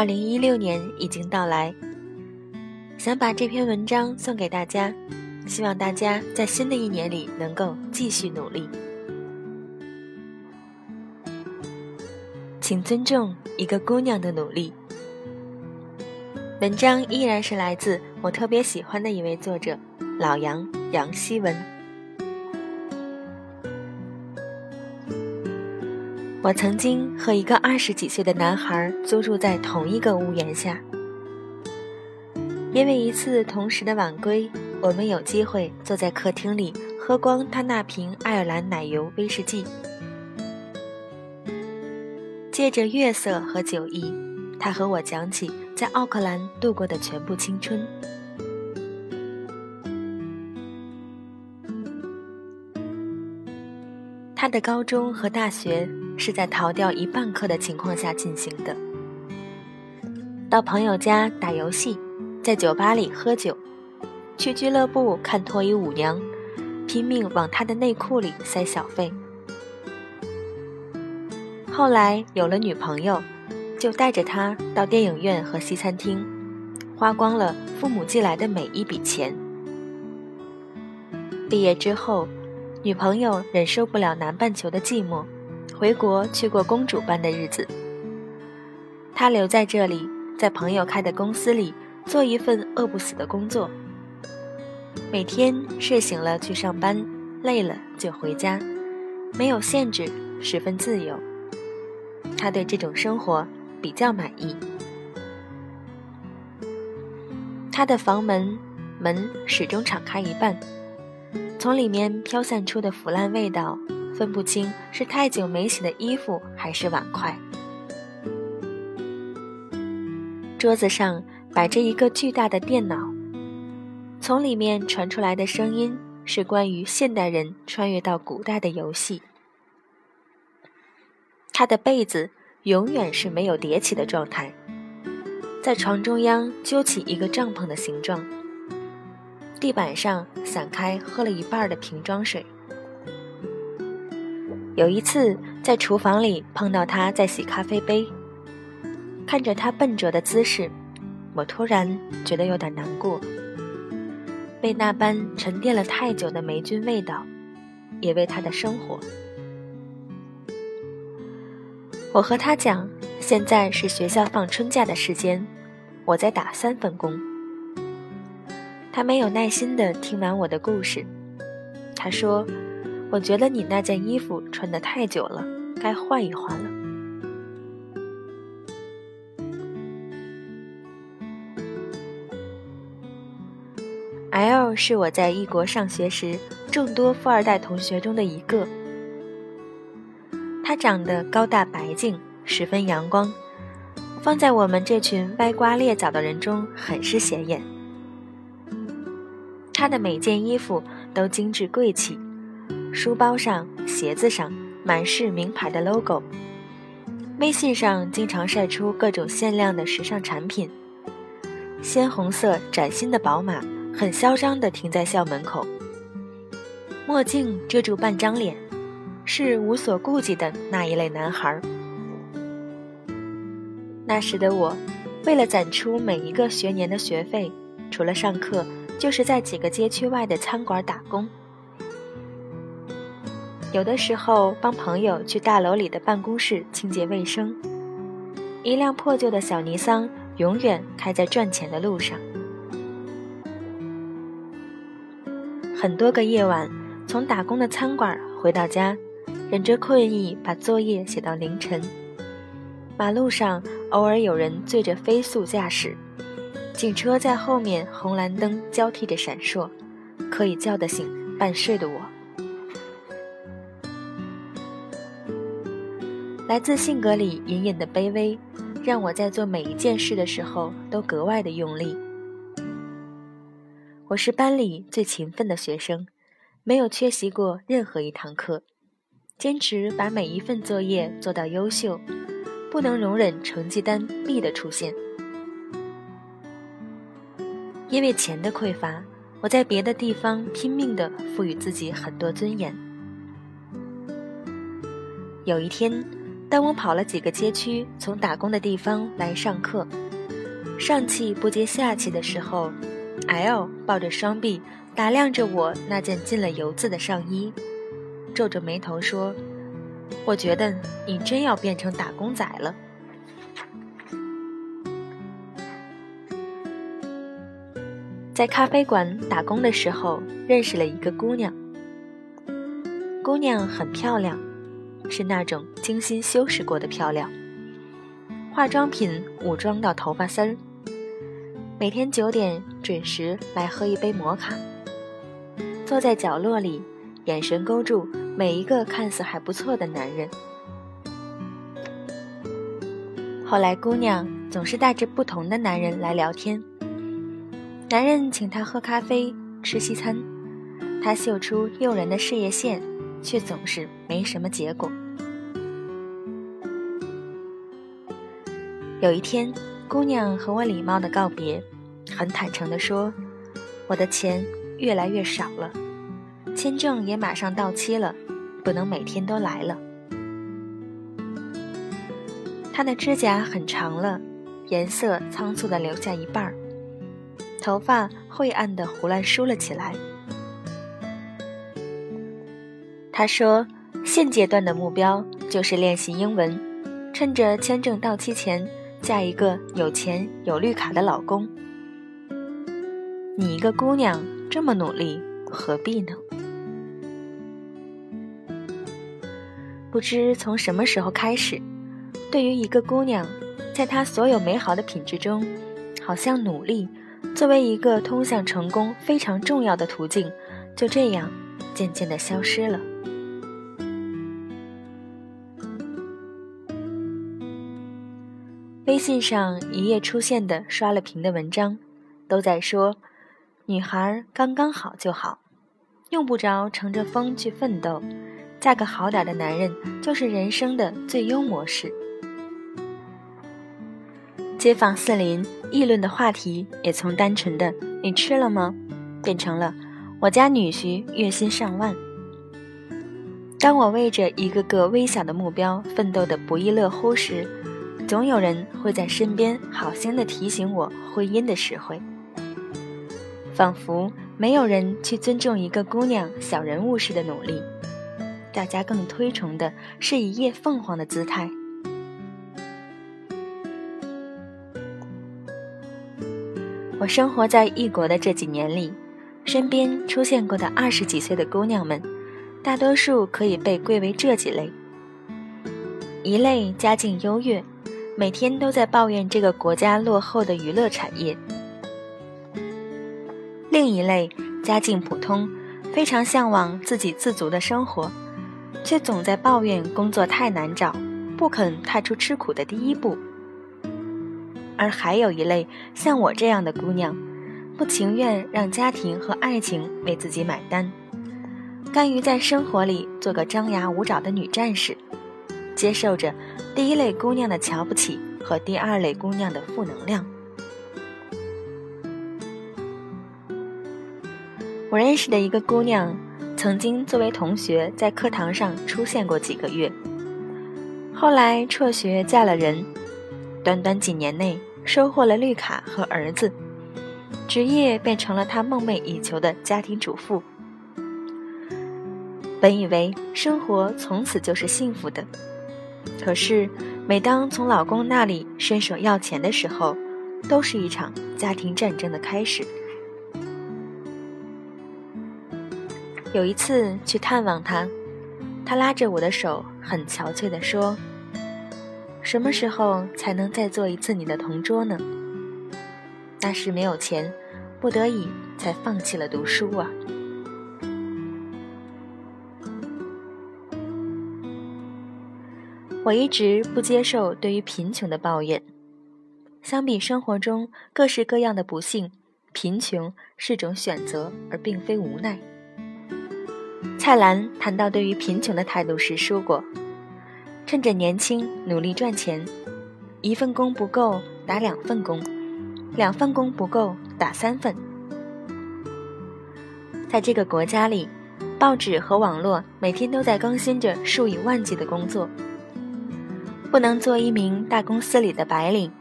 二零一六年已经到来，想把这篇文章送给大家，希望大家在新的一年里能够继续努力。请尊重一个姑娘的努力。文章依然是来自我特别喜欢的一位作者老杨杨希文。我曾经和一个二十几岁的男孩租住在同一个屋檐下，因为一次同时的晚归，我们有机会坐在客厅里喝光他那瓶爱尔兰奶油威士忌。借着月色和酒意，他和我讲起在奥克兰度过的全部青春。他的高中和大学是在逃掉一半课的情况下进行的。到朋友家打游戏，在酒吧里喝酒，去俱乐部看脱衣舞娘，拼命往他的内裤里塞小费。后来有了女朋友，就带着他到电影院和西餐厅，花光了父母寄来的每一笔钱。毕业之后。女朋友忍受不了南半球的寂寞，回国去过公主般的日子。他留在这里，在朋友开的公司里做一份饿不死的工作。每天睡醒了去上班，累了就回家，没有限制，十分自由。他对这种生活比较满意。他的房门门始终敞开一半。从里面飘散出的腐烂味道，分不清是太久没洗的衣服还是碗筷。桌子上摆着一个巨大的电脑，从里面传出来的声音是关于现代人穿越到古代的游戏。他的被子永远是没有叠起的状态，在床中央揪起一个帐篷的形状。地板上散开喝了一半的瓶装水。有一次在厨房里碰到他在洗咖啡杯，看着他笨拙的姿势，我突然觉得有点难过。为那般沉淀了太久的霉菌味道，也为他的生活。我和他讲，现在是学校放春假的时间，我在打三份工。他没有耐心地听完我的故事，他说：“我觉得你那件衣服穿得太久了，该换一换了。” L 是我在异国上学时众多富二代同学中的一个，他长得高大白净，十分阳光，放在我们这群歪瓜裂枣的人中很是显眼。他的每件衣服都精致贵气，书包上、鞋子上满是名牌的 logo。微信上经常晒出各种限量的时尚产品。鲜红色崭新的宝马很嚣张地停在校门口，墨镜遮住半张脸，是无所顾忌的那一类男孩。那时的我，为了攒出每一个学年的学费，除了上课。就是在几个街区外的餐馆打工，有的时候帮朋友去大楼里的办公室清洁卫生。一辆破旧的小尼桑永远开在赚钱的路上。很多个夜晚，从打工的餐馆回到家，忍着困意把作业写到凌晨。马路上偶尔有人醉着飞速驾驶。警车在后面，红蓝灯交替着闪烁，可以叫得醒半睡的我。来自性格里隐隐的卑微，让我在做每一件事的时候都格外的用力。我是班里最勤奋的学生，没有缺席过任何一堂课，坚持把每一份作业做到优秀，不能容忍成绩单 B 的出现。因为钱的匮乏，我在别的地方拼命地赋予自己很多尊严。有一天，当我跑了几个街区，从打工的地方来上课，上气不接下气的时候，L 抱着双臂打量着我那件进了油渍的上衣，皱着眉头说：“我觉得你真要变成打工仔了。”在咖啡馆打工的时候，认识了一个姑娘。姑娘很漂亮，是那种精心修饰过的漂亮，化妆品武装到头发丝儿。每天九点准时来喝一杯摩卡，坐在角落里，眼神勾住每一个看似还不错的男人。后来，姑娘总是带着不同的男人来聊天。男人请她喝咖啡、吃西餐，她秀出诱人的事业线，却总是没什么结果。有一天，姑娘和我礼貌的告别，很坦诚的说：“我的钱越来越少了，签证也马上到期了，不能每天都来了。”她的指甲很长了，颜色仓促的留下一半儿。头发晦暗的胡乱梳了起来。他说：“现阶段的目标就是练习英文，趁着签证到期前嫁一个有钱有绿卡的老公。”你一个姑娘这么努力，何必呢？不知从什么时候开始，对于一个姑娘，在她所有美好的品质中，好像努力。作为一个通向成功非常重要的途径，就这样渐渐的消失了。微信上一夜出现的刷了屏的文章，都在说：女孩刚刚好就好，用不着乘着风去奋斗，嫁个好点的男人就是人生的最优模式。街坊四邻议论的话题也从单纯的“你吃了吗”变成了“我家女婿月薪上万”。当我为着一个个微小的目标奋斗的不亦乐乎时，总有人会在身边好心的提醒我婚姻的实惠。仿佛没有人去尊重一个姑娘小人物式的努力，大家更推崇的是一夜凤凰的姿态。我生活在异国的这几年里，身边出现过的二十几岁的姑娘们，大多数可以被归为这几类：一类家境优越，每天都在抱怨这个国家落后的娱乐产业；另一类家境普通，非常向往自给自足的生活，却总在抱怨工作太难找，不肯踏出吃苦的第一步。而还有一类像我这样的姑娘，不情愿让家庭和爱情为自己买单，甘于在生活里做个张牙舞爪的女战士，接受着第一类姑娘的瞧不起和第二类姑娘的负能量。我认识的一个姑娘，曾经作为同学在课堂上出现过几个月，后来辍学嫁了人，短短几年内。收获了绿卡和儿子，职业变成了她梦寐以求的家庭主妇。本以为生活从此就是幸福的，可是每当从老公那里伸手要钱的时候，都是一场家庭战争的开始。有一次去探望他，他拉着我的手，很憔悴地说。什么时候才能再做一次你的同桌呢？那时没有钱，不得已才放弃了读书啊。我一直不接受对于贫穷的抱怨。相比生活中各式各样的不幸，贫穷是种选择，而并非无奈。蔡澜谈到对于贫穷的态度时说过。趁着年轻，努力赚钱。一份工不够，打两份工；两份工不够，打三份。在这个国家里，报纸和网络每天都在更新着数以万计的工作。不能做一名大公司里的白领，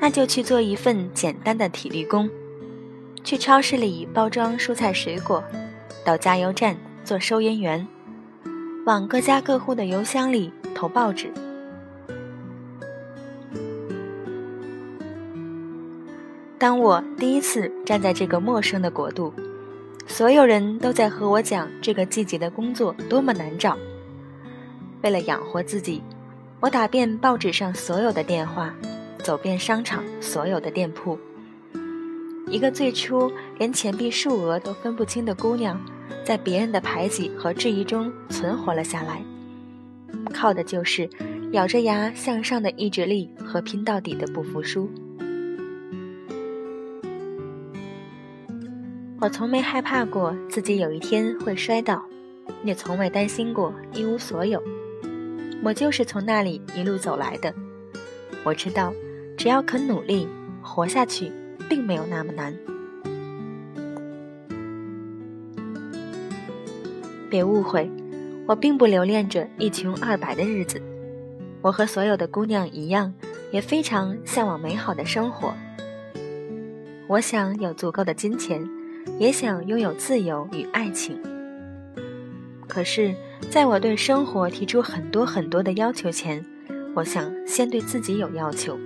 那就去做一份简单的体力工，去超市里包装蔬菜水果，到加油站做收银员，往各家各户的邮箱里投报纸。当我第一次站在这个陌生的国度，所有人都在和我讲这个季节的工作多么难找。为了养活自己，我打遍报纸上所有的电话，走遍商场所有的店铺。一个最初连钱币数额都分不清的姑娘，在别人的排挤和质疑中存活了下来，靠的就是咬着牙向上的意志力和拼到底的不服输。我从没害怕过自己有一天会摔倒，也从未担心过一无所有。我就是从那里一路走来的。我知道，只要肯努力，活下去并没有那么难。别误会，我并不留恋着一穷二白的日子。我和所有的姑娘一样，也非常向往美好的生活。我想有足够的金钱。也想拥有自由与爱情，可是，在我对生活提出很多很多的要求前，我想先对自己有要求。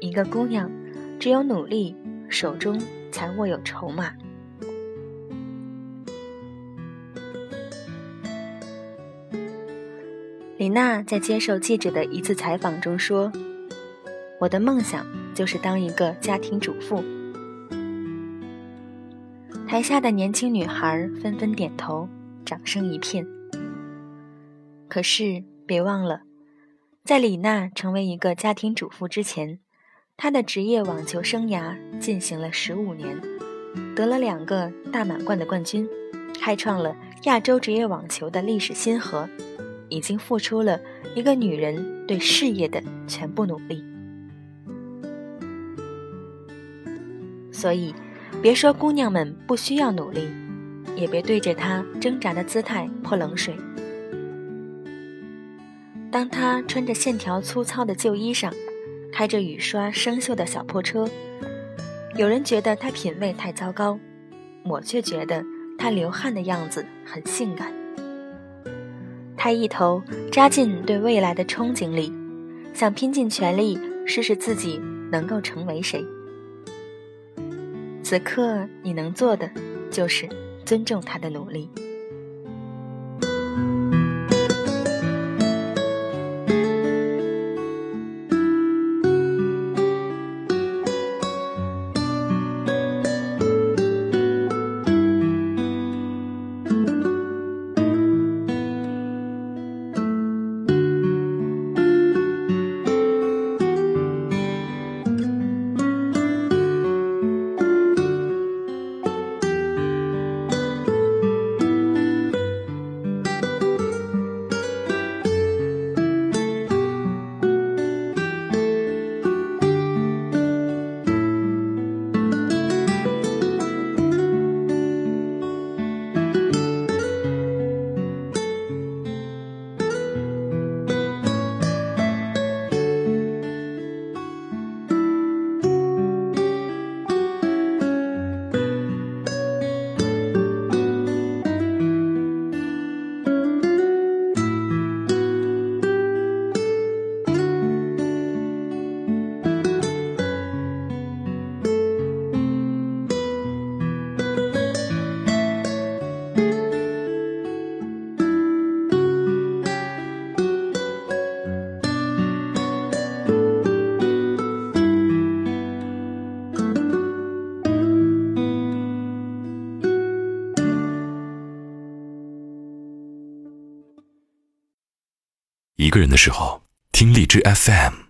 一个姑娘，只有努力，手中才握有筹码。李娜在接受记者的一次采访中说：“我的梦想就是当一个家庭主妇。”台下的年轻女孩纷纷点头，掌声一片。可是别忘了，在李娜成为一个家庭主妇之前，她的职业网球生涯进行了十五年，得了两个大满贯的冠军，开创了亚洲职业网球的历史新河，已经付出了一个女人对事业的全部努力。所以。别说姑娘们不需要努力，也别对着他挣扎的姿态泼冷水。当他穿着线条粗糙的旧衣裳，开着雨刷生锈的小破车，有人觉得他品味太糟糕，我却觉得他流汗的样子很性感。他一头扎进对未来的憧憬里，想拼尽全力试试自己能够成为谁。此刻你能做的，就是尊重他的努力。个人的时候，听荔枝 FM。